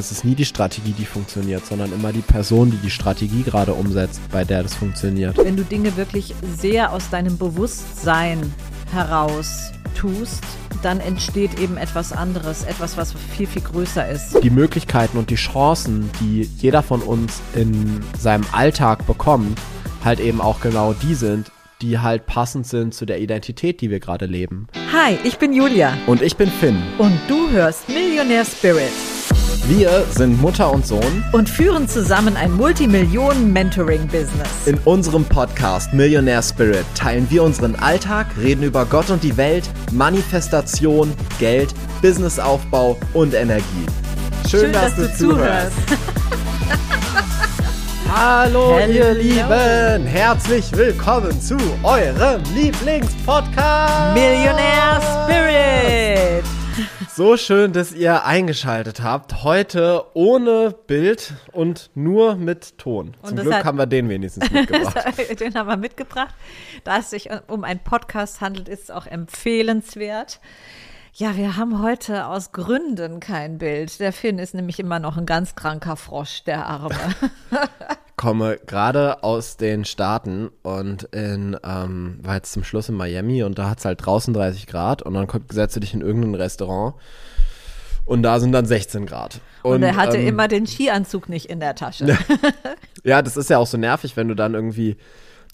Es ist nie die Strategie, die funktioniert, sondern immer die Person, die die Strategie gerade umsetzt, bei der das funktioniert. Wenn du Dinge wirklich sehr aus deinem Bewusstsein heraus tust, dann entsteht eben etwas anderes, etwas, was viel, viel größer ist. Die Möglichkeiten und die Chancen, die jeder von uns in seinem Alltag bekommt, halt eben auch genau die sind, die halt passend sind zu der Identität, die wir gerade leben. Hi, ich bin Julia. Und ich bin Finn. Und du hörst Millionär Spirit. Wir sind Mutter und Sohn und führen zusammen ein Multimillionen-Mentoring-Business. In unserem Podcast Millionaire Spirit teilen wir unseren Alltag, reden über Gott und die Welt, Manifestation, Geld, Businessaufbau und Energie. Schön, Schön dass, dass, du, zuhörst. Hallo, Hello. ihr Lieben! Herzlich willkommen zu eurem Lieblingspodcast! Millionaire Spirit! So schön, dass ihr eingeschaltet habt. Heute ohne Bild und nur mit Ton. Und Zum Glück hat, haben wir den wenigstens mitgebracht. den haben wir mitgebracht. Da es sich um einen Podcast handelt, ist es auch empfehlenswert. Ja, wir haben heute aus Gründen kein Bild. Der Finn ist nämlich immer noch ein ganz kranker Frosch, der Arme. komme gerade aus den Staaten und in, ähm, war jetzt zum Schluss in Miami und da hat es halt draußen 30 Grad und dann setzt du dich in irgendein Restaurant und da sind dann 16 Grad. Und, und er hatte ähm, immer den Skianzug nicht in der Tasche. ja, das ist ja auch so nervig, wenn du dann irgendwie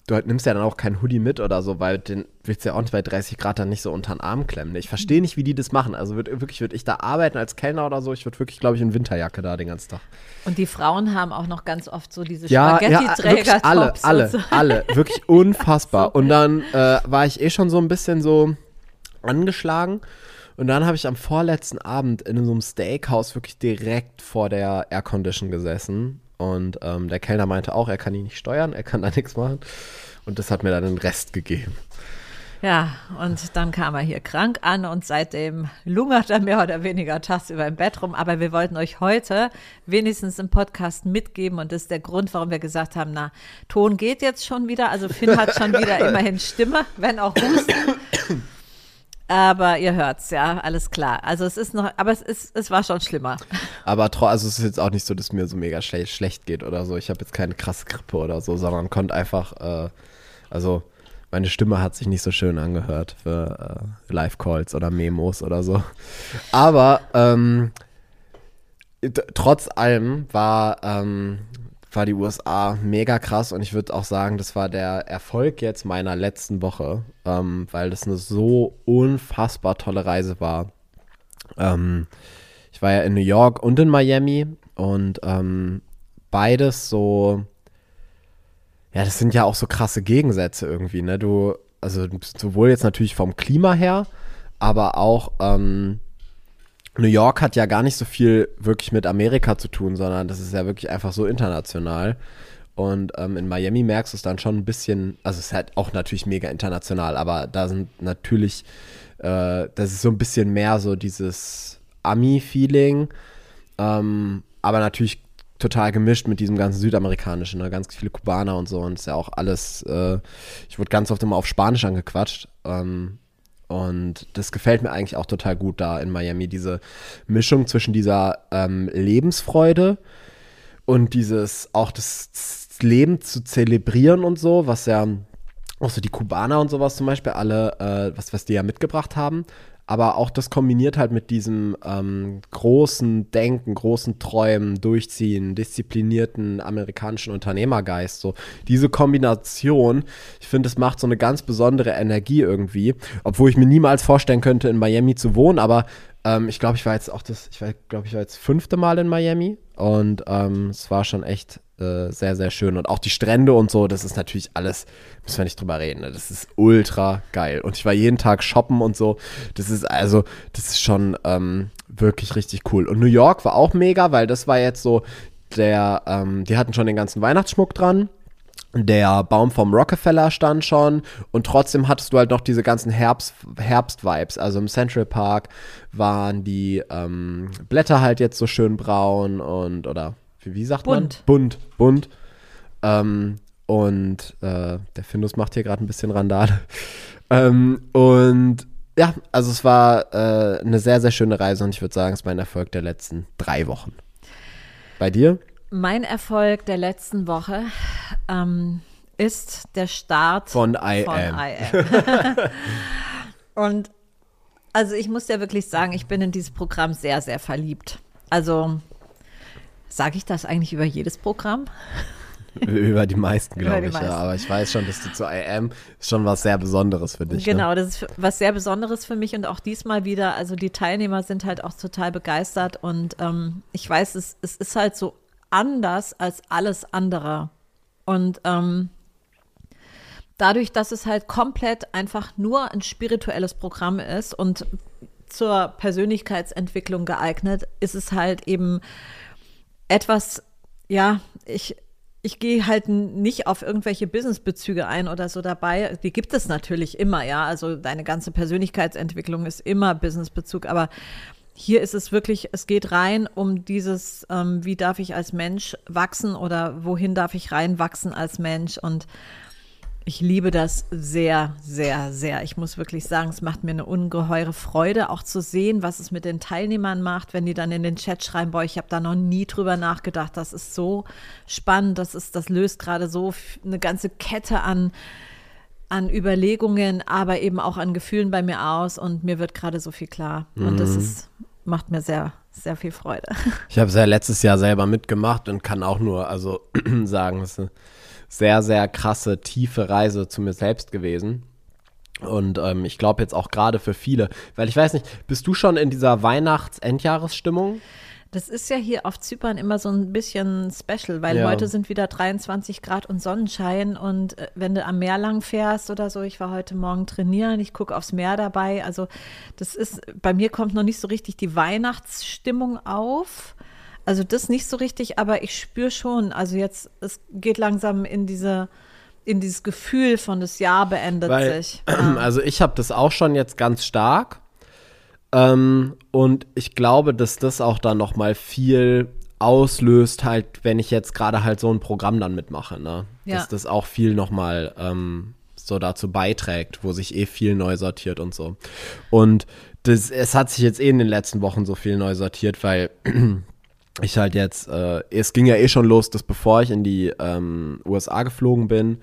du halt nimmst ja dann auch kein Hoodie mit oder so, weil den willst du ja auch nicht bei 30 Grad dann nicht so unter den Arm klemmen. Ich verstehe nicht, wie die das machen. Also würd, wirklich würde ich da arbeiten als Kellner oder so, ich würde wirklich, glaube ich, in Winterjacke da den ganzen Tag. Und die Frauen haben auch noch ganz oft so diese ja, Spaghetti-Träger. Ja, alle, alle, so. alle, wirklich unfassbar. und dann äh, war ich eh schon so ein bisschen so angeschlagen. Und dann habe ich am vorletzten Abend in so einem Steakhouse wirklich direkt vor der Aircondition gesessen und ähm, der Kellner meinte auch, er kann ihn nicht steuern, er kann da nichts machen. Und das hat mir dann den Rest gegeben. Ja, und dann kam er hier krank an und seitdem lungert er mehr oder weniger tagsüber im Bett rum. Aber wir wollten euch heute wenigstens im Podcast mitgeben und das ist der Grund, warum wir gesagt haben, na, Ton geht jetzt schon wieder. Also Finn hat schon wieder immerhin Stimme, wenn auch Husten. Aber ihr hört's, ja, alles klar. Also es ist noch, aber es ist, es war schon schlimmer. Aber also es ist jetzt auch nicht so, dass mir so mega schle schlecht geht oder so. Ich habe jetzt keine krasse Grippe oder so, sondern konnte einfach, äh, also meine Stimme hat sich nicht so schön angehört für äh, Live-Calls oder Memos oder so. Aber ähm, trotz allem war ähm, war die USA mega krass und ich würde auch sagen, das war der Erfolg jetzt meiner letzten Woche, ähm, weil das eine so unfassbar tolle Reise war. Ähm, ich war ja in New York und in Miami und ähm, beides so, ja, das sind ja auch so krasse Gegensätze irgendwie, ne? Du, also sowohl jetzt natürlich vom Klima her, aber auch ähm, New York hat ja gar nicht so viel wirklich mit Amerika zu tun, sondern das ist ja wirklich einfach so international. Und ähm, in Miami merkst du es dann schon ein bisschen, also es ist halt auch natürlich mega international, aber da sind natürlich, äh, das ist so ein bisschen mehr so dieses Ami-Feeling, ähm, aber natürlich total gemischt mit diesem ganzen Südamerikanischen, ne? ganz viele Kubaner und so und es ist ja auch alles, äh, ich wurde ganz oft immer auf Spanisch angequatscht, ähm, und das gefällt mir eigentlich auch total gut da in Miami, diese Mischung zwischen dieser ähm, Lebensfreude und dieses auch das Leben zu zelebrieren und so, was ja auch so die Kubaner und sowas zum Beispiel alle, äh, was, was die ja mitgebracht haben, aber auch das kombiniert halt mit diesem ähm, großen Denken, großen Träumen, Durchziehen, disziplinierten amerikanischen Unternehmergeist. So diese Kombination, ich finde, es macht so eine ganz besondere Energie irgendwie, obwohl ich mir niemals vorstellen könnte, in Miami zu wohnen. Aber ähm, ich glaube, ich war jetzt auch das, ich glaube, ich war jetzt fünfte Mal in Miami und ähm, es war schon echt äh, sehr, sehr schön. Und auch die Strände und so, das ist natürlich alles, müssen wir nicht drüber reden, ne? das ist ultra geil. Und ich war jeden Tag shoppen und so. Das ist also, das ist schon ähm, wirklich richtig cool. Und New York war auch mega, weil das war jetzt so der, ähm, die hatten schon den ganzen Weihnachtsschmuck dran. Der Baum vom Rockefeller stand schon und trotzdem hattest du halt noch diese ganzen Herbst, Herbst-Vibes. Also im Central Park waren die ähm, Blätter halt jetzt so schön braun und oder wie sagt bunt. man? Bunt. Bunt. Ähm, und äh, der Findus macht hier gerade ein bisschen Randale. ähm, und ja, also es war äh, eine sehr, sehr schöne Reise und ich würde sagen, es ist mein Erfolg der letzten drei Wochen. Bei dir? Mein Erfolg der letzten Woche ähm, ist der Start von I von Am. I Am. Und also ich muss ja wirklich sagen, ich bin in dieses Programm sehr, sehr verliebt. Also sage ich das eigentlich über jedes Programm? Über die meisten, glaube ich, meisten. ja. Aber ich weiß schon, dass du zu I Am ist schon was sehr Besonderes für dich. Ne? Genau, das ist was sehr Besonderes für mich und auch diesmal wieder. Also die Teilnehmer sind halt auch total begeistert und ähm, ich weiß, es, es ist halt so anders als alles andere. Und ähm, dadurch, dass es halt komplett einfach nur ein spirituelles Programm ist und zur Persönlichkeitsentwicklung geeignet, ist es halt eben etwas, ja, ich, ich gehe halt nicht auf irgendwelche Businessbezüge ein oder so dabei. Die gibt es natürlich immer, ja. Also deine ganze Persönlichkeitsentwicklung ist immer Businessbezug, aber hier ist es wirklich, es geht rein um dieses, ähm, wie darf ich als Mensch wachsen oder wohin darf ich reinwachsen als Mensch und ich liebe das sehr, sehr, sehr. Ich muss wirklich sagen, es macht mir eine ungeheure Freude, auch zu sehen, was es mit den Teilnehmern macht, wenn die dann in den Chat schreiben, boah, ich habe da noch nie drüber nachgedacht. Das ist so spannend, das ist, das löst gerade so eine ganze Kette an, an Überlegungen, aber eben auch an Gefühlen bei mir aus und mir wird gerade so viel klar. Und das ist, macht mir sehr, sehr viel Freude. Ich habe es ja letztes Jahr selber mitgemacht und kann auch nur also sagen, es ist eine sehr, sehr krasse, tiefe Reise zu mir selbst gewesen. Und ähm, ich glaube jetzt auch gerade für viele, weil ich weiß nicht, bist du schon in dieser Weihnachts-Endjahresstimmung? Das ist ja hier auf Zypern immer so ein bisschen special, weil Ja. heute sind wieder 23 Grad und Sonnenschein und äh, wenn du am Meer lang fährst oder so, ich war heute Morgen trainieren, ich gucke aufs Meer dabei, also das ist, bei mir kommt noch nicht so richtig die Weihnachtsstimmung auf, also das nicht so richtig, aber ich spüre schon, also jetzt, es geht langsam in diese, in dieses Gefühl von das Jahr beendet Weil, sich. also ich habe das auch schon jetzt ganz stark. Ähm, und ich glaube, dass das auch dann noch mal viel auslöst, halt, wenn ich jetzt gerade halt so ein Programm dann mitmache, ne? Ja. Dass das auch viel noch mal ähm, so dazu beiträgt, wo sich eh viel neu sortiert und so. Und das, es hat sich jetzt eh in den letzten Wochen so viel neu sortiert, weil ich halt jetzt, äh, es ging ja eh schon los, dass bevor ich in die ähm, USA geflogen bin,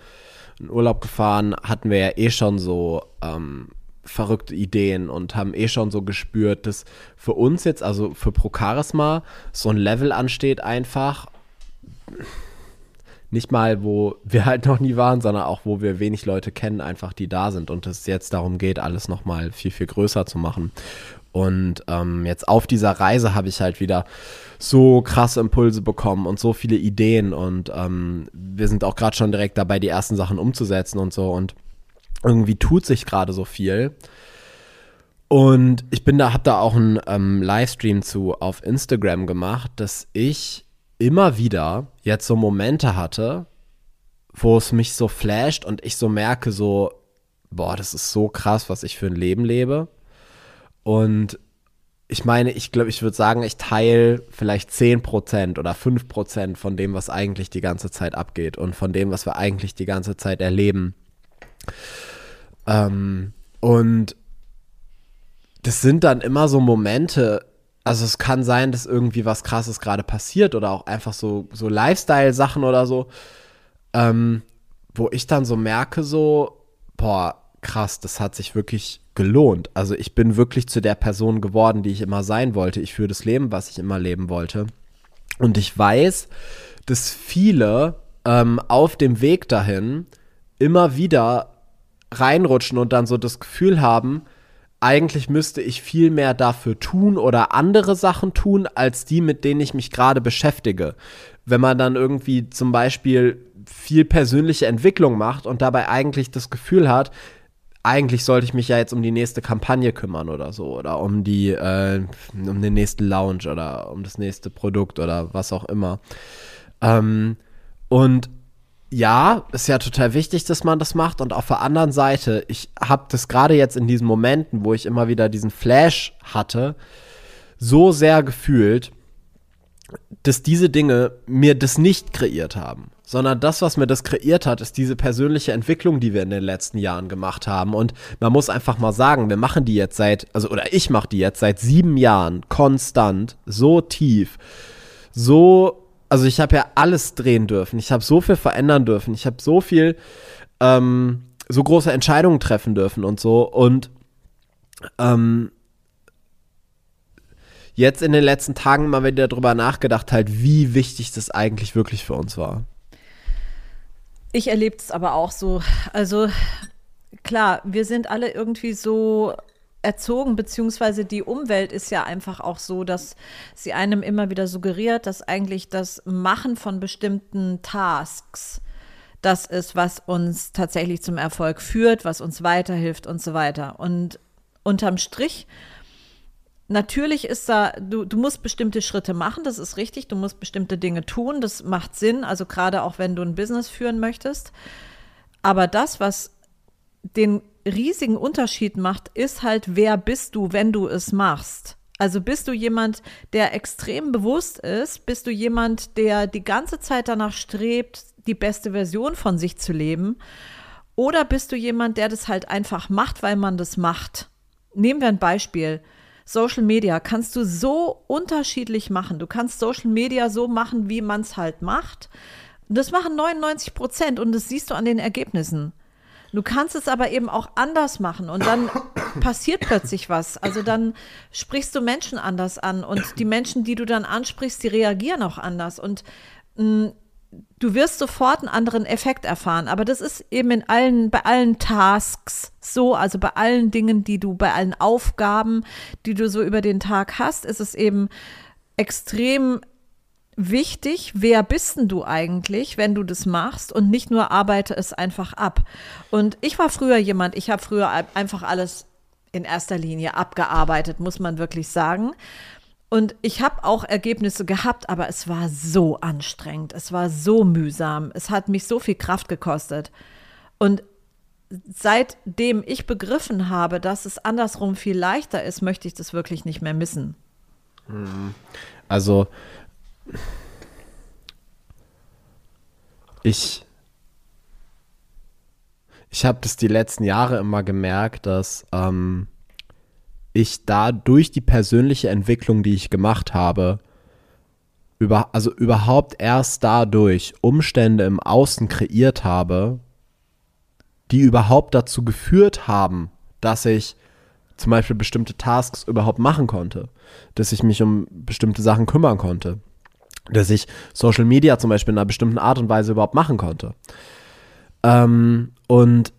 in Urlaub gefahren, hatten wir ja eh schon so ähm, verrückte Ideen und haben eh schon so gespürt, dass für uns jetzt, also für Pro Charisma, so ein Level ansteht einfach. Nicht mal, wo wir halt noch nie waren, sondern auch, wo wir wenig Leute kennen, einfach die da sind und es jetzt darum geht, alles nochmal viel, viel größer zu machen. Und ähm, jetzt auf dieser Reise habe ich halt wieder so krasse Impulse bekommen und so viele Ideen und ähm, wir sind auch gerade schon direkt dabei, die ersten Sachen umzusetzen und so und irgendwie tut sich gerade so viel. Und ich bin da, habe da auch einen ähm, Livestream zu auf Instagram gemacht, dass ich immer wieder jetzt so Momente hatte, wo es mich so flasht und ich so merke, so, boah, das ist so krass, was ich für ein Leben lebe. Und ich meine, ich glaube, ich würde sagen, ich teile vielleicht 10% oder 5% von dem, was eigentlich die ganze Zeit abgeht und von dem, was wir eigentlich die ganze Zeit erleben. Ähm, und das sind dann immer so Momente, also es kann sein, dass irgendwie was krasses gerade passiert oder auch einfach so, so Lifestyle-Sachen oder so, ähm, wo ich dann so merke, so, boah, krass, das hat sich wirklich gelohnt. Also ich bin wirklich zu der Person geworden, die ich immer sein wollte. Ich führe das Leben, was ich immer leben wollte. Und ich weiß, dass viele ähm, auf dem Weg dahin immer wieder reinrutschen und dann so das Gefühl haben, eigentlich müsste ich viel mehr dafür tun oder andere Sachen tun, als die, mit denen ich mich gerade beschäftige. Wenn man dann irgendwie zum Beispiel viel persönliche Entwicklung macht und dabei eigentlich das Gefühl hat, eigentlich sollte ich mich ja jetzt um die nächste Kampagne kümmern oder so oder um die äh, um den nächsten Lounge oder um das nächste Produkt oder was auch immer. Ähm, und ja, ist ja total wichtig, dass man das macht. Und auf der anderen Seite, ich habe das gerade jetzt in diesen Momenten, wo ich immer wieder diesen Flash hatte, so sehr gefühlt, dass diese Dinge mir das nicht kreiert haben, sondern das, was mir das kreiert hat, ist diese persönliche Entwicklung, die wir in den letzten Jahren gemacht haben. Und man muss einfach mal sagen, wir machen die jetzt seit, also oder ich mache die jetzt seit sieben Jahren konstant, so tief, so also ich habe ja alles drehen dürfen. Ich habe so viel verändern dürfen. Ich habe so viel, ähm, so große Entscheidungen treffen dürfen und so. Und ähm, jetzt in den letzten Tagen mal wieder darüber nachgedacht, halt, wie wichtig das eigentlich wirklich für uns war. Ich erlebe es aber auch so. Also klar, wir sind alle irgendwie so erzogen, beziehungsweise die Umwelt ist ja einfach auch so, dass sie einem immer wieder suggeriert, dass eigentlich das Machen von bestimmten Tasks das ist, was uns tatsächlich zum Erfolg führt, was uns weiterhilft und so weiter. Und unterm Strich, natürlich ist da, du, du musst bestimmte Schritte machen, das ist richtig, du musst bestimmte Dinge tun, das macht Sinn, also gerade auch wenn du ein Business führen möchtest. Aber das, was den riesigen Unterschied macht, ist halt, wer bist du, wenn du es machst. Also bist du jemand, der extrem bewusst ist? Bist du jemand, der die ganze Zeit danach strebt, die beste Version von sich zu leben? Oder bist du jemand, der das halt einfach macht, weil man das macht? Nehmen wir ein Beispiel. Social Media kannst du so unterschiedlich machen. Du kannst Social Media so machen, wie man es halt macht. Das machen 99 Prozent und das siehst du an den Ergebnissen. Du kannst es aber eben auch anders machen und dann passiert plötzlich was. Also dann sprichst du Menschen anders an und die Menschen, die du dann ansprichst, die reagieren auch anders und mh, mm, du wirst sofort einen anderen Effekt erfahren. Aber das ist eben in allen, bei allen Tasks so, also bei allen Dingen, die du, bei allen Aufgaben, die du so über den Tag hast, ist es eben extrem wichtig, wer bist denn du eigentlich, wenn du das machst und nicht nur arbeite es einfach ab. Und ich war früher jemand, ich habe früher einfach alles in erster Linie abgearbeitet, muss man wirklich sagen. Und ich habe auch Ergebnisse gehabt, aber es war so anstrengend, es war so mühsam, es hat mich so viel Kraft gekostet. Und seitdem ich begriffen habe, dass es andersrum viel leichter ist, möchte ich das wirklich nicht mehr missen. Also ich ich habe das die letzten Jahre immer gemerkt, dass ähm, ich da durch die persönliche Entwicklung, die ich gemacht habe, über, also überhaupt erst dadurch Umstände im Außen kreiert habe, die überhaupt dazu geführt haben, dass ich zum Beispiel bestimmte Tasks überhaupt machen konnte, dass ich mich um bestimmte Sachen kümmern konnte, dass ich Social Media zum Beispiel in einer bestimmten Art und Weise überhaupt machen konnte. Ähm, und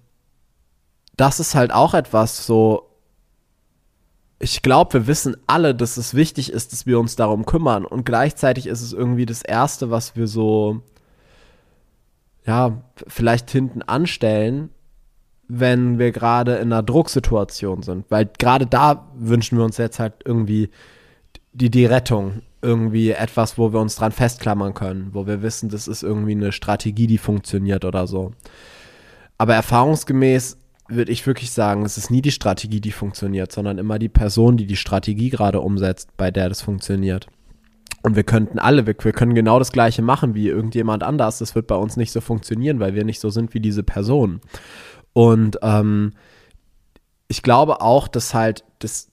das ist halt auch etwas so, ich glaube, wir wissen alle, dass es wichtig ist, dass wir uns darum kümmern. Und gleichzeitig ist es irgendwie das Erste, was wir so, ja, vielleicht hinten anstellen, wenn wir gerade in einer Drucksituation sind. Weil gerade da wünschen wir uns jetzt halt irgendwie die, die Rettung. Irgendwie etwas, wo wir uns dran festklammern können, wo wir wissen, das ist irgendwie eine Strategie, die funktioniert oder so. Aber erfahrungsgemäß würde ich wirklich sagen, es ist nie die Strategie, die funktioniert, sondern immer die Person, die die Strategie gerade umsetzt, bei der das funktioniert. Und wir könnten alle, wir, wir können genau das Gleiche machen wie irgendjemand anders. Das wird bei uns nicht so funktionieren, weil wir nicht so sind wie diese Person. Und ähm, ich glaube auch, dass halt das,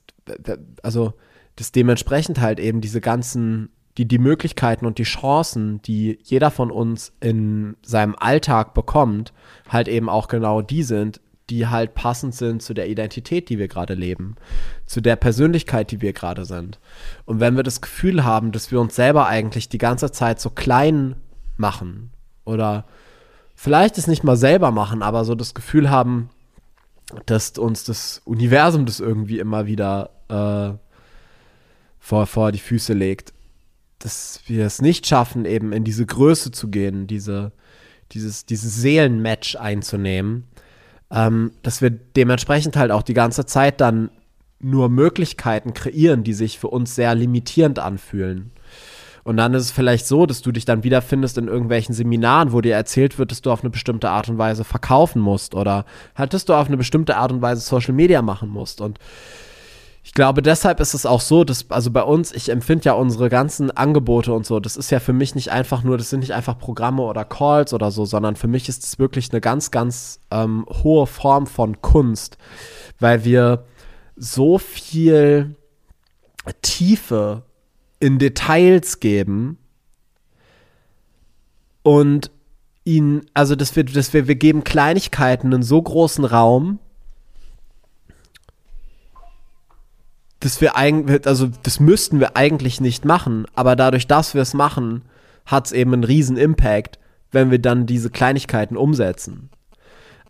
also dass dementsprechend halt eben diese ganzen, die, die Möglichkeiten und die Chancen, die jeder von uns in seinem Alltag bekommt, halt eben auch genau die sind, die halt passend sind zu der Identität, die wir gerade leben, zu der Persönlichkeit, die wir gerade sind. Und wenn wir das Gefühl haben, dass wir uns selber eigentlich die ganze Zeit so klein machen oder vielleicht es nicht mal selber machen, aber so das Gefühl haben, dass uns das Universum das irgendwie immer wieder äh, vor, vor die Füße legt, dass wir es nicht schaffen, eben in diese Größe zu gehen, diese, dieses, dieses Seelenmatch einzunehmen, ähm, dass wir dementsprechend halt auch die ganze Zeit dann nur Möglichkeiten kreieren, die sich für uns sehr limitierend anfühlen. Und dann ist es vielleicht so, dass du dich dann wiederfindest in irgendwelchen Seminaren, wo dir erzählt wird, dass du auf eine bestimmte Art und Weise verkaufen musst oder halt, dass du auf eine bestimmte Art und Weise Social Media machen musst. Und ich glaube, deshalb ist es auch so, dass, also bei uns, ich empfinde ja unsere ganzen Angebote und so, das ist ja für mich nicht einfach nur, das sind nicht einfach Programme oder Calls oder so, sondern für mich ist es wirklich eine ganz, ganz ähm, hohe Form von Kunst, weil wir so viel Tiefe in Details geben, und ihn, also dass wir, dass wir, wir geben Kleinigkeiten einen so großen Raum, dass wir eigentlich, also das müssten wir eigentlich nicht machen, aber dadurch, dass wir es machen, hat es eben einen riesen Impact, wenn wir dann diese Kleinigkeiten umsetzen.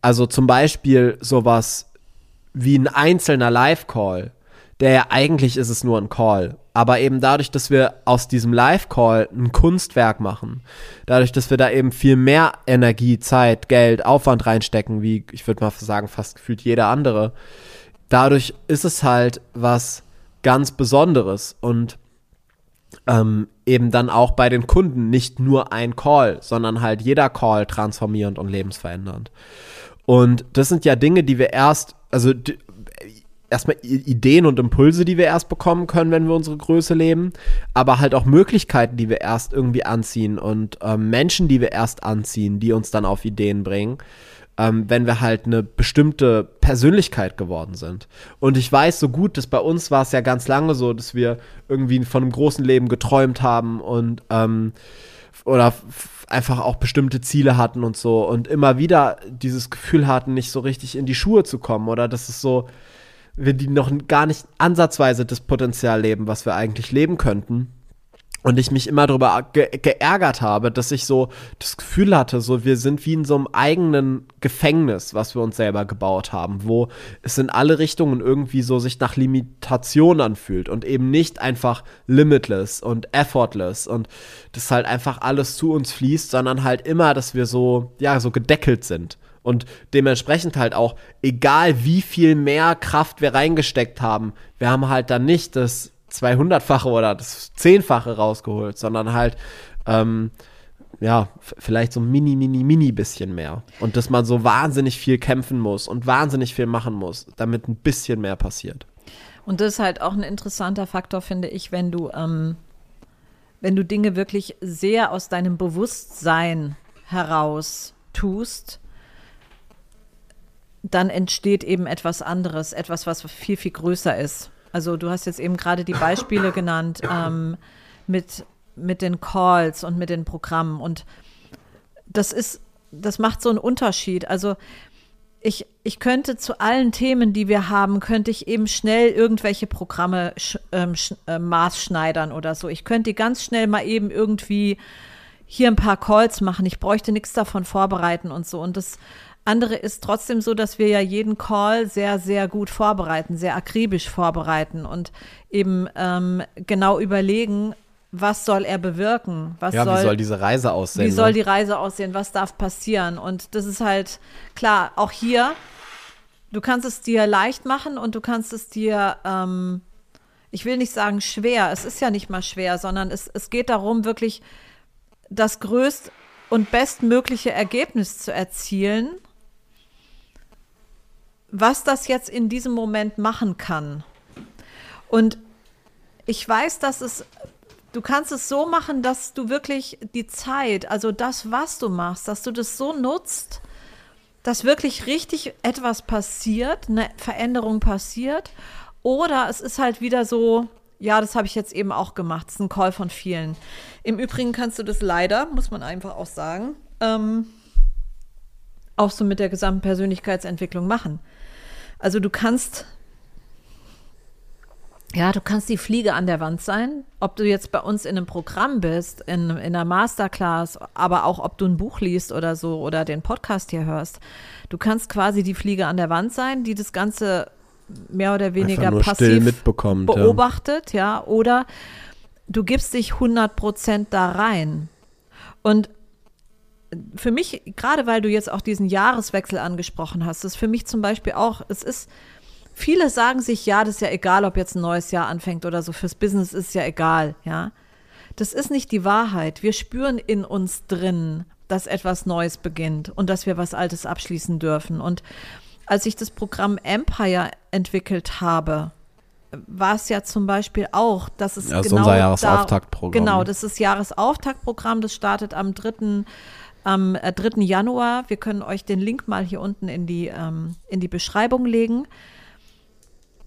Also zum Beispiel sowas wie ein einzelner Live-Call, der ja eigentlich ist es nur ein Call, aber eben dadurch, dass wir aus diesem Live-Call ein Kunstwerk machen, dadurch, dass wir da eben viel mehr Energie, Zeit, Geld, Aufwand reinstecken, wie ich würde mal sagen, fast gefühlt jeder andere, dadurch ist es halt was ganz Besonderes und ähm, eben dann auch bei den Kunden nicht nur ein Call, sondern halt jeder Call transformierend und lebensverändernd. Und das sind ja Dinge, die wir erst, also erstmal Ideen und Impulse, die wir erst bekommen können, wenn wir unsere Größe leben, aber halt auch Möglichkeiten, die wir erst irgendwie anziehen und ähm, Menschen, die wir erst anziehen, die uns dann auf Ideen bringen ähm, wenn wir halt eine bestimmte Persönlichkeit geworden sind. Und ich weiß so gut, dass bei uns war es ja ganz lange so, dass wir irgendwie von einem großen Leben geträumt haben und ähm, oder einfach auch bestimmte Ziele hatten und so und immer wieder dieses Gefühl hatten, nicht so richtig in die Schuhe zu kommen oder dass es so, wir die noch gar nicht ansatzweise das Potenzial leben, was wir eigentlich leben könnten und ich mich immer darüber ge geärgert habe, dass ich so das Gefühl hatte, so wir sind wie in so einem eigenen Gefängnis, was wir uns selber gebaut haben, wo es in alle Richtungen irgendwie so sich nach Limitation anfühlt und eben nicht einfach limitless und effortless und das halt einfach alles zu uns fließt, sondern halt immer, dass wir so ja so gedeckelt sind. Und dementsprechend halt auch egal wie viel mehr Kraft wir reingesteckt haben, wir haben halt dann nicht das 200-fache oder das Zehnfache rausgeholt, sondern halt, ähm, ja, vielleicht so mini, mini, mini bisschen mehr. Und dass man so wahnsinnig viel kämpfen muss und wahnsinnig viel machen muss, damit ein bisschen mehr passiert. Und das ist halt auch ein interessanter Faktor, finde ich, wenn du, ähm, wenn du Dinge wirklich sehr aus deinem Bewusstsein heraus tust, dann entsteht eben etwas anderes, etwas, was viel, viel größer ist. Also du hast jetzt eben gerade die Beispiele genannt ähm, mit, mit den Calls und mit den Programmen. Und das ist, das macht so einen Unterschied. Also ich, ich könnte zu allen Themen, die wir haben, könnte ich eben schnell irgendwelche Programme ähm, äh, maßschneidern oder so. Ich könnte ganz schnell mal eben irgendwie hier ein paar Calls machen. Ich bräuchte nichts davon vorbereiten und so. Und das andere ist trotzdem so, dass wir ja jeden Call sehr, sehr gut vorbereiten, sehr akribisch vorbereiten und eben ähm, genau überlegen, was soll er bewirken? Was ja, soll, wie soll diese Reise aussehen? Wie soll ne? die Reise aussehen? Was darf passieren? Und das ist halt klar, auch hier, du kannst es dir leicht machen und du kannst es dir, ähm, ich will nicht sagen schwer, es ist ja nicht mal schwer, sondern es, es geht darum, wirklich das größte und bestmögliche Ergebnis zu erzielen was das jetzt in diesem Moment machen kann. Und ich weiß, dass es, du kannst es so machen, dass du wirklich die Zeit, also das, was du machst, dass du das so nutzt, dass wirklich richtig etwas passiert, eine Veränderung passiert. Oder es ist halt wieder so, ja, das habe ich jetzt eben auch gemacht. Das ist ein Call von vielen. Im Übrigen kannst du das leider, muss man einfach auch sagen, ähm, auch so mit der gesamten Persönlichkeitsentwicklung machen. Also du kannst, ja, du kannst die Fliege an der Wand sein, ob du jetzt bei uns in einem Programm bist, in, in einer Masterclass, aber auch ob du ein Buch liest oder so oder den Podcast hier hörst. Du kannst quasi die Fliege an der Wand sein, die das Ganze mehr oder weniger passiv beobachtet, ja. ja, oder du gibst dich 100 Prozent da rein. Und für mich, gerade weil du jetzt auch diesen Jahreswechsel angesprochen hast, ist für mich zum Beispiel auch, es ist, viele sagen sich, ja, das ist ja egal, ob jetzt ein neues Jahr anfängt oder so, fürs Business ist ja egal, ja. Das ist nicht die Wahrheit. Wir spüren in uns drin, dass etwas Neues beginnt und dass wir was Altes abschließen dürfen. Und als ich das Programm Empire entwickelt habe, war es ja zum Beispiel auch, dass es ja, genau unser Jahresauftaktprogramm. genau, das ist Jahresauftaktprogramm, das startet am 3 am 3. Äh, Januar. Wir können euch den Link mal hier unten in die, ähm, in die Beschreibung legen.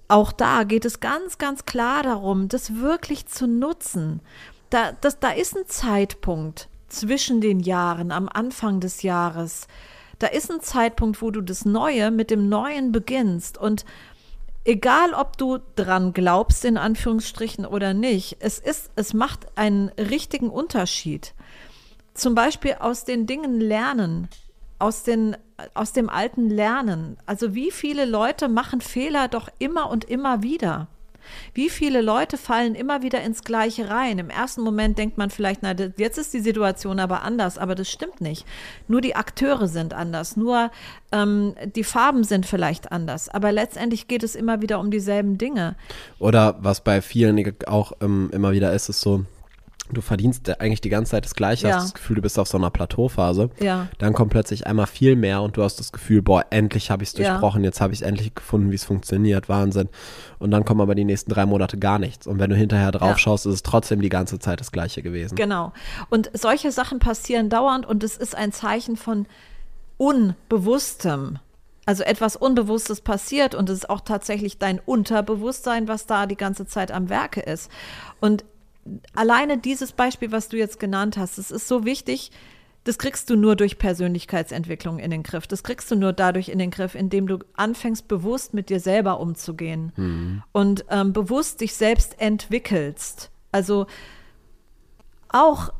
Auch da geht es ganz, ganz klar darum, das wirklich zu nutzen. Da, das, da ist ein Zeitpunkt zwischen den Jahren, am Anfang des Jahres. Da ist ein Zeitpunkt, wo du das Neue mit dem Neuen beginnst. Und egal, ob du dran glaubst, in Anführungsstrichen oder nicht, es ist, es macht einen richtigen Unterschied. Zum Beispiel aus den Dingen lernen, aus, den, aus dem Alten lernen. Also wie viele Leute machen Fehler doch immer und immer wieder? Wie viele Leute fallen immer wieder ins Gleiche rein? Im ersten Moment denkt man vielleicht, na, jetzt ist die Situation aber anders, aber das stimmt nicht. Nur die Akteure sind anders, nur ähm, die Farben sind vielleicht anders, aber letztendlich geht es immer wieder um dieselben Dinge. Oder was bei vielen auch ähm, immer wieder ist, ist so, du verdienst eigentlich die ganze Zeit das Gleiche, ja. hast das Gefühl, du bist auf so einer Plateauphase. Ja. Dann kommt plötzlich einmal viel mehr und du hast das Gefühl, boah, endlich habe ich es durchbrochen, ja. jetzt habe ich endlich gefunden, wie es funktioniert, Wahnsinn. Und dann kommen aber die nächsten drei Monate gar nichts. Und wenn du hinterher drauf schaust, ist es trotzdem die ganze Zeit das Gleiche gewesen. Genau. Und solche Sachen passieren dauernd und es ist ein Zeichen von Unbewusstem. Also etwas Unbewusstes passiert und es ist auch tatsächlich dein Unterbewusstsein, was da die ganze Zeit am Werke ist. Und alleine dieses Beispiel, was du jetzt genannt hast, es ist so wichtig, das kriegst du nur durch Persönlichkeitsentwicklung in den Griff. Das kriegst du nur dadurch in den Griff, indem du anfängst, bewusst mit dir selber umzugehen mhm. und ähm, bewusst dich selbst entwickelst. Also auch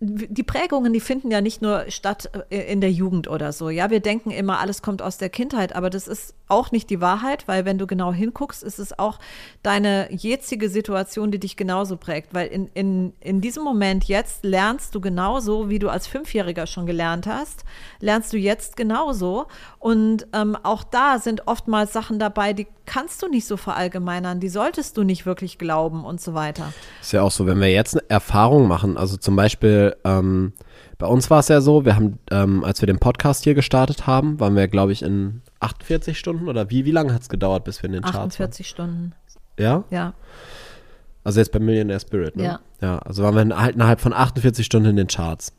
die Prägungen, die finden ja nicht nur statt äh, in der Jugend oder so. Ja, wir denken immer, alles kommt aus der Kindheit, aber das ist auch nicht die Wahrheit, weil wenn du genau hinguckst, ist es auch deine jetzige Situation, die dich genauso prägt. Weil in, in, in diesem Moment jetzt lernst du genauso, wie du als Fünfjähriger schon gelernt hast, lernst du jetzt genauso. Und ähm, auch da sind oftmals Sachen dabei, die kannst du nicht so verallgemeinern, die solltest du nicht wirklich glauben und so weiter. Ist ja auch so, wenn wir jetzt eine Erfahrung machen, also zum Beispiel ähm, bei uns war es ja so, wir haben, ähm, als wir den Podcast hier gestartet haben, waren wir, glaube ich, in 48 Stunden oder wie, wie lange hat es gedauert, bis wir in den Charts 48 Stunden. Ja? Ja. Also jetzt bei Millionaire Spirit, ne? Ja. Ja, also waren wir halt innerhalb von 48 Stunden in den Charts.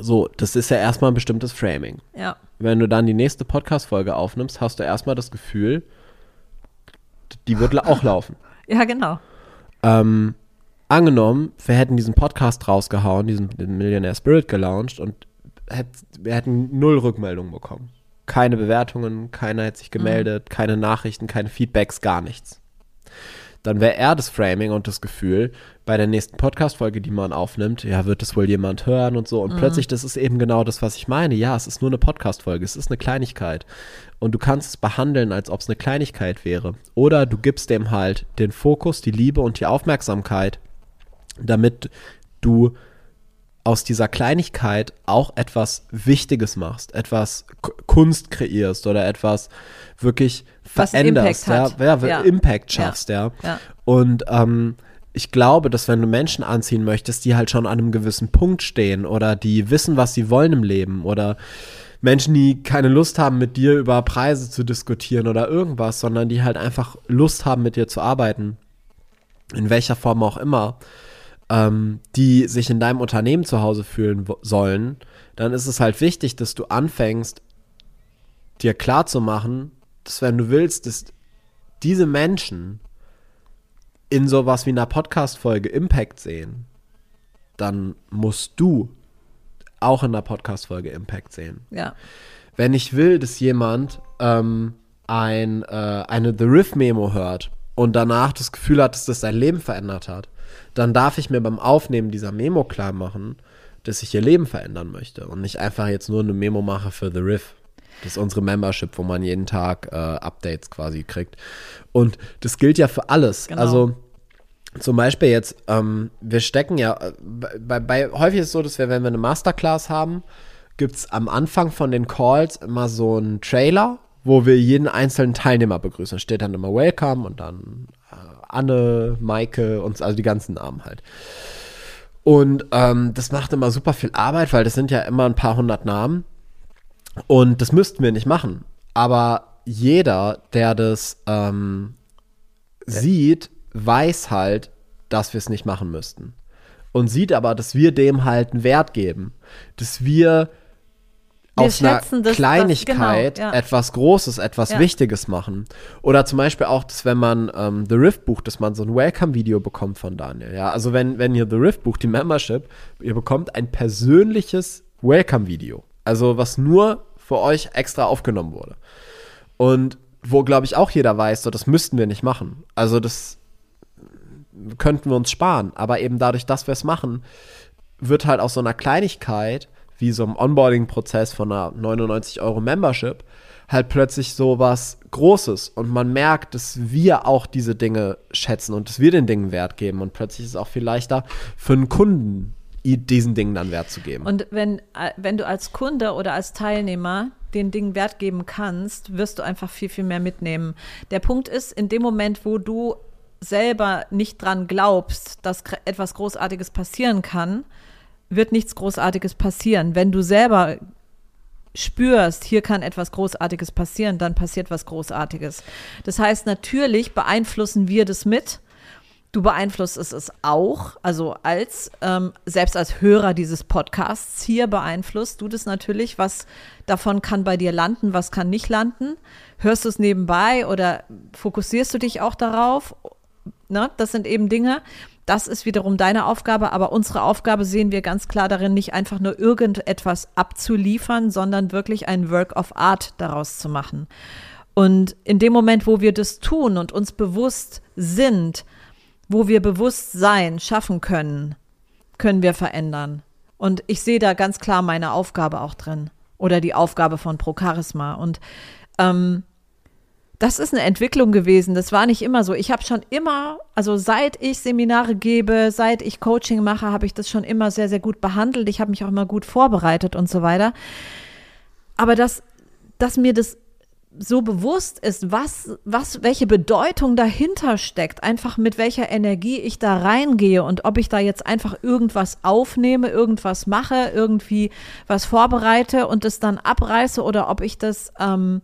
So, das ist ja erstmal ein bestimmtes Framing. Ja. Wenn du dann die nächste Podcast-Folge aufnimmst, hast du erstmal das Gefühl, die wird auch laufen. Ja, genau. Ähm, angenommen, wir hätten diesen Podcast rausgehauen, diesen, Millionaire Spirit gelauncht und hätt, wir hätten null Rückmeldungen bekommen. Keine Bewertungen, keiner hätte sich gemeldet, mhm. keine Nachrichten, keine Feedbacks, gar nichts. Dann wäre er das Framing und das Gefühl, bei der nächsten Podcast-Folge, die man aufnimmt, ja, wird es wohl jemand hören und so. Und mhm. plötzlich, das ist eben genau das, was ich meine. Ja, es ist nur eine Podcast-Folge, es ist eine Kleinigkeit. Und du kannst es behandeln, als ob es eine Kleinigkeit wäre. Oder du gibst dem halt den Fokus, die Liebe und die Aufmerksamkeit, damit du aus dieser Kleinigkeit auch etwas Wichtiges machst, etwas Kunst kreierst oder etwas wirklich veränderst, ja, ja, ja, Impact schaffst, ja. ja. Und ähm, ich glaube, dass wenn du Menschen anziehen möchtest, die halt schon an einem gewissen Punkt stehen oder die wissen, was sie wollen im Leben oder Menschen, die keine Lust haben, mit dir über Preise zu diskutieren oder irgendwas, sondern die halt einfach Lust haben, mit dir zu arbeiten, in welcher Form auch immer, ähm, die sich in deinem Unternehmen zu Hause fühlen sollen, dann ist es halt wichtig, dass du anfängst, dir klar zu machen, dass wenn du willst, dass diese Menschen in sowas wie einer Podcast-Folge Impact sehen, dann musst du auch in einer Podcast-Folge Impact sehen. Ja. Wenn ich will, dass jemand ähm, ein, äh, eine The Riff-Memo hört und danach das Gefühl hat, dass das sein Leben verändert hat, dann darf ich mir beim Aufnehmen dieser Memo klar machen, dass ich ihr Leben verändern möchte und nicht einfach jetzt nur eine Memo mache für The Riff. Das ist unsere Membership, wo man jeden Tag äh, Updates quasi kriegt. Und das gilt ja für alles. Genau. Also zum Beispiel jetzt, ähm, wir stecken ja, äh, bei, bei, häufig ist es so, dass wir, wenn wir eine Masterclass haben, gibt es am Anfang von den Calls immer so einen Trailer, wo wir jeden einzelnen Teilnehmer begrüßen. Da steht dann immer Welcome und dann Anne, Maike und also die ganzen Namen halt. Und ähm, das macht immer super viel Arbeit, weil das sind ja immer ein paar hundert Namen. Und das müssten wir nicht machen. Aber jeder, der das ähm, sieht, weiß halt, dass wir es nicht machen müssten. Und sieht aber, dass wir dem halt einen Wert geben. Dass wir Wir aus einer das- das- Kleinigkeit genau, ja. etwas Großes, etwas Ja. Wichtiges machen. Oder zum Beispiel auch, dass wenn man ähm, The Rift bucht, dass man so ein Welcome-Video bekommt von Daniel. Ja, also wenn, wenn ihr The Rift bucht, die Membership, ihr bekommt ein persönliches Welcome-Video. Also was nur für euch extra aufgenommen wurde. Und wo, glaube ich, auch jeder weiß, so, das müssten wir nicht machen. Also das könnten wir uns sparen. Aber eben dadurch, dass wir es machen, wird halt aus so einer Kleinigkeit, wie so einem Onboarding-Prozess von einer 99 Euro Membership, halt plötzlich so was Großes. Und man merkt, dass wir auch diese Dinge schätzen und dass wir den Dingen Wert geben. Und plötzlich ist es auch viel leichter für einen Kunden, diesen Dingen dann Wert zu geben. Und wenn, äh, wenn du als Kunde oder als Teilnehmer den Dingen Wert geben kannst, wirst du einfach viel, viel mehr mitnehmen. Der Punkt ist, in dem Moment, wo du selber nicht dran glaubst, dass etwas Großartiges passieren kann, wird nichts Großartiges passieren. Wenn du selber spürst, hier kann etwas Großartiges passieren, dann passiert was Großartiges. Das heißt, natürlich beeinflussen wir das mit. Du beeinflusst es, auch, also als ähm, selbst als Hörer dieses Podcasts hier beeinflusst du das natürlich, was davon kann bei dir landen, was kann nicht landen. Hörst du es nebenbei oder fokussierst du dich auch darauf? Ne? Das sind eben Dinge. Das ist wiederum deine Aufgabe, aber unsere Aufgabe sehen wir ganz klar darin, nicht einfach nur irgendetwas abzuliefern, sondern wirklich ein Work of Art daraus zu machen. Und in dem Moment, wo wir das tun und uns bewusst sind, wo wir Bewusstsein schaffen können, können wir verändern. Und ich sehe da ganz klar meine Aufgabe auch drin. Oder die Aufgabe von Pro Charisma. Und ähm, das ist eine Entwicklung gewesen. Das war nicht immer so. Ich habe schon immer, also seit ich Seminare gebe, seit ich Coaching mache, habe ich das schon immer sehr, sehr gut behandelt. Ich habe mich auch immer gut vorbereitet und so weiter. Aber dass, dass mir das so bewusst ist, was, was, welche Bedeutung dahinter steckt, einfach mit welcher Energie ich da reingehe und ob ich da jetzt einfach irgendwas aufnehme, irgendwas mache, irgendwie was vorbereite und es dann abreiße oder ob ich das ähm,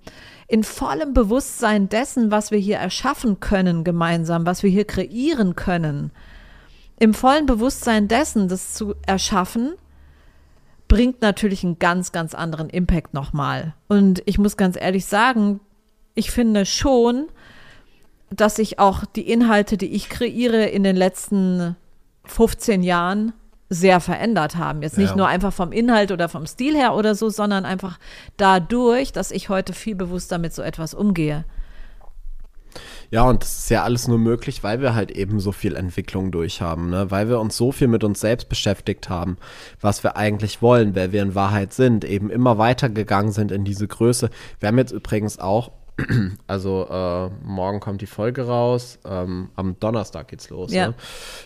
in vollem Bewusstsein dessen, was wir hier erschaffen können gemeinsam, was wir hier kreieren können, im vollen Bewusstsein dessen, das zu erschaffen, bringt natürlich einen ganz, ganz anderen Impact nochmal. Und ich muss ganz ehrlich sagen, ich finde schon, dass sich auch die Inhalte, die ich kreiere, in den letzten 15 Jahren sehr verändert haben. Jetzt nicht Ja. nur einfach vom Inhalt oder vom Stil her oder so, sondern einfach dadurch, dass ich heute viel bewusster mit so etwas umgehe. Ja, und das ist ja alles nur möglich, weil wir halt eben so viel Entwicklung durchhaben, ne? Weil wir uns so viel mit uns selbst beschäftigt haben, was wir eigentlich wollen, wer wir in Wahrheit sind, eben immer weiter gegangen sind in diese Größe. Wir haben jetzt übrigens auch, also äh, morgen kommt die Folge raus, ähm, am Donnerstag geht's los, Ja. ne?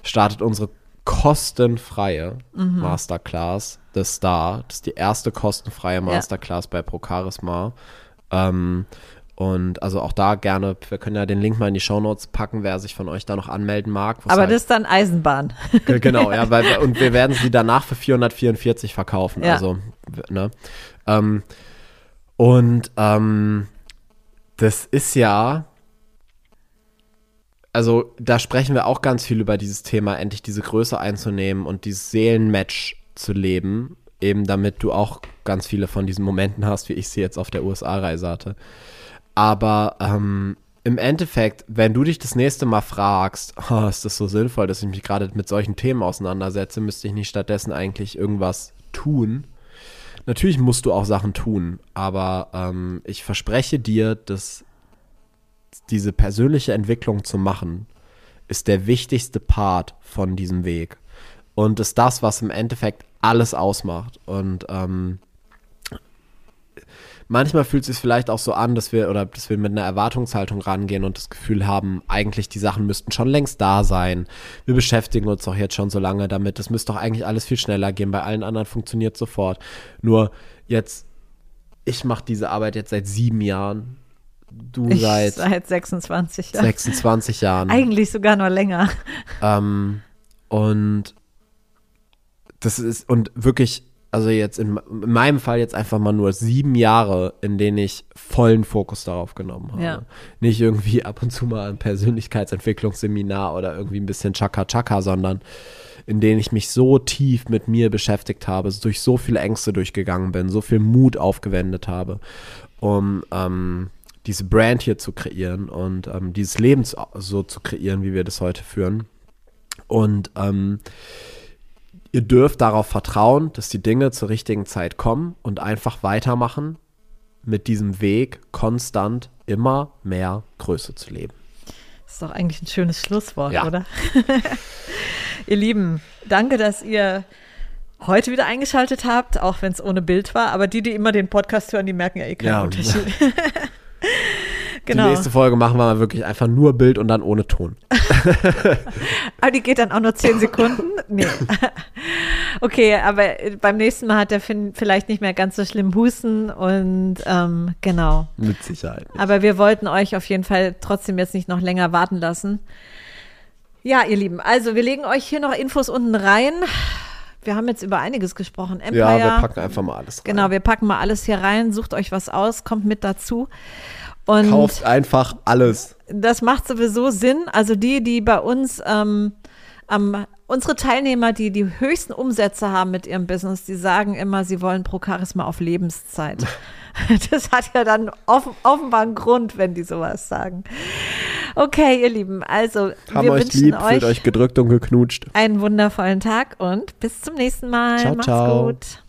Startet unsere kostenfreie Masterclass des Star. Das ist die erste kostenfreie Masterclass bei Procharisma. Ähm, und also auch da gerne, wir können ja den Link mal in die Shownotes packen, wer sich von euch da noch anmelden mag. Aber halt, das ist dann Eisenbahn. Ge- Genau, ja, weil, und wir werden sie danach für 444 verkaufen. Ja. Also, ne? Ähm, und ähm, das ist ja, also da sprechen wir auch ganz viel über dieses Thema, endlich diese Größe einzunehmen und dieses Seelenmatch zu leben, eben damit du auch ganz viele von diesen Momenten hast, wie ich sie jetzt auf der USA-Reise hatte. Aber ähm, im Endeffekt, wenn du dich das nächste Mal fragst, oh, ist das so sinnvoll, dass ich mich gerade mit solchen Themen auseinandersetze, müsste ich nicht stattdessen eigentlich irgendwas tun? Natürlich musst du auch Sachen tun, aber ähm, ich verspreche dir, dass diese persönliche Entwicklung zu machen, ist der wichtigste Part von diesem Weg. Und ist das, was im Endeffekt alles ausmacht. Und ähm, manchmal fühlt es sich vielleicht auch so an, dass wir oder dass wir mit einer Erwartungshaltung rangehen und das Gefühl haben, eigentlich die Sachen müssten schon längst da sein. Wir beschäftigen uns doch jetzt schon so lange damit. Das müsste doch eigentlich alles viel schneller gehen. Bei allen anderen funktioniert sofort. Nur jetzt, ich mache diese Arbeit jetzt seit sieben Jahren. Du Ich seit seit 26 Jahren. 26 Jahren. Eigentlich sogar noch länger. Ähm, und das ist, und wirklich, also jetzt in, in meinem Fall jetzt einfach mal nur sieben Jahre, in denen ich vollen Fokus darauf genommen habe. Ja. Nicht irgendwie ab und zu mal ein Persönlichkeitsentwicklungsseminar oder irgendwie ein bisschen Chaka Chaka, sondern in denen ich mich so tief mit mir beschäftigt habe, durch so viele Ängste durchgegangen bin, so viel Mut aufgewendet habe, um ähm, diese Brand hier zu kreieren und ähm, dieses Leben so zu kreieren, wie wir das heute führen. Und ähm, ihr dürft darauf vertrauen, dass die Dinge zur richtigen Zeit kommen und einfach weitermachen mit diesem Weg, konstant immer mehr Größe zu leben. Das ist doch eigentlich ein schönes Schlusswort, Ja. oder? ihr Lieben, danke, dass ihr heute wieder eingeschaltet habt, auch wenn es ohne Bild war. Aber die, die immer den Podcast hören, die merken ja eh keinen Ja. Unterschied. Die genau. nächste Folge machen wir mal wirklich einfach nur Bild und dann ohne Ton. Aber die geht dann auch nur zehn Sekunden? Nee. Okay, aber äh, beim nächsten Mal hat der Finn vielleicht nicht mehr ganz so schlimm Husten und ähm, genau. Mit Sicherheit. Aber wir wollten euch auf jeden Fall trotzdem jetzt nicht noch länger warten lassen. Ja, ihr Lieben, also wir legen euch hier noch Infos unten rein. Wir haben jetzt über einiges gesprochen. Empire. Ja, wir packen einfach mal alles rein. Genau, wir packen mal alles hier rein, sucht euch was aus, kommt mit dazu. Und Kauft einfach alles. das macht sowieso Sinn. Also die, die bei uns, ähm, am, unsere Teilnehmer, die die höchsten Umsätze haben mit ihrem Business, die sagen immer, sie wollen pro Charisma auf Lebenszeit. Das hat ja dann offen, offenbar einen Grund, wenn die sowas sagen. Okay, ihr Lieben, also Haben wir euch wünschen lieb, euch, euch gedrückt und geknutscht. einen wundervollen Tag und bis zum nächsten Mal. Ciao, Macht's ciao. gut.